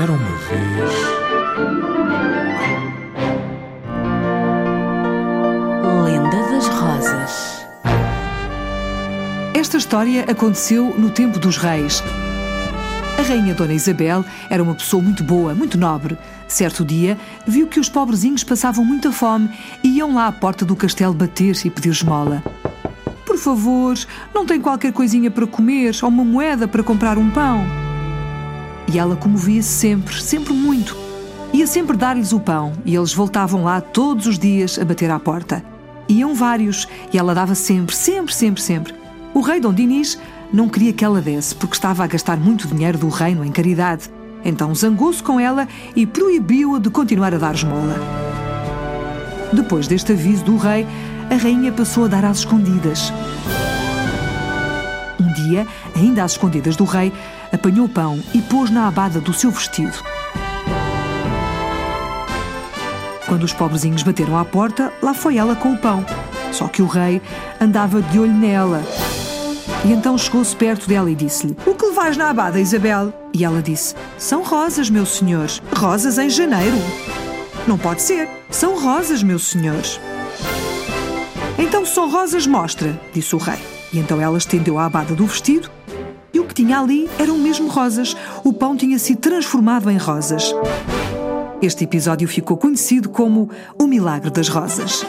Era uma vez. Lenda das Rosas. Esta história aconteceu no tempo dos reis. A rainha Dona Isabel era uma pessoa muito boa, muito nobre. Certo dia, viu que os pobrezinhos passavam muita fome e iam lá à porta do castelo bater e pedir esmola. Por favor, não tem qualquer coisinha para comer ou uma moeda para comprar um pão? E ela comovia-se sempre, sempre muito. Ia sempre dar-lhes o pão e eles voltavam lá todos os dias a bater à porta. Iam vários e ela dava sempre, sempre, sempre, sempre. O rei Dom Dinis não queria que ela desse porque estava a gastar muito dinheiro do reino em caridade. Então zangou-se com ela e proibiu-a de continuar a dar esmola. Depois deste aviso do rei, a rainha passou a dar às escondidas. Dia, ainda às escondidas do rei, apanhou pão e pôs na abada do seu vestido. Quando os pobrezinhos bateram à porta, lá foi ela com o pão. Só que o rei andava de olho nela e então chegou-se perto dela e disse-lhe: O que levas na abada, Isabel? E ela disse: São rosas, meus senhores. Rosas em janeiro. Não pode ser. São rosas, meus senhores. Então são rosas, mostra, disse o rei. E então ela estendeu a abada do vestido e o que tinha ali eram mesmo rosas. O pão tinha sido transformado em rosas. Este episódio ficou conhecido como O Milagre das Rosas.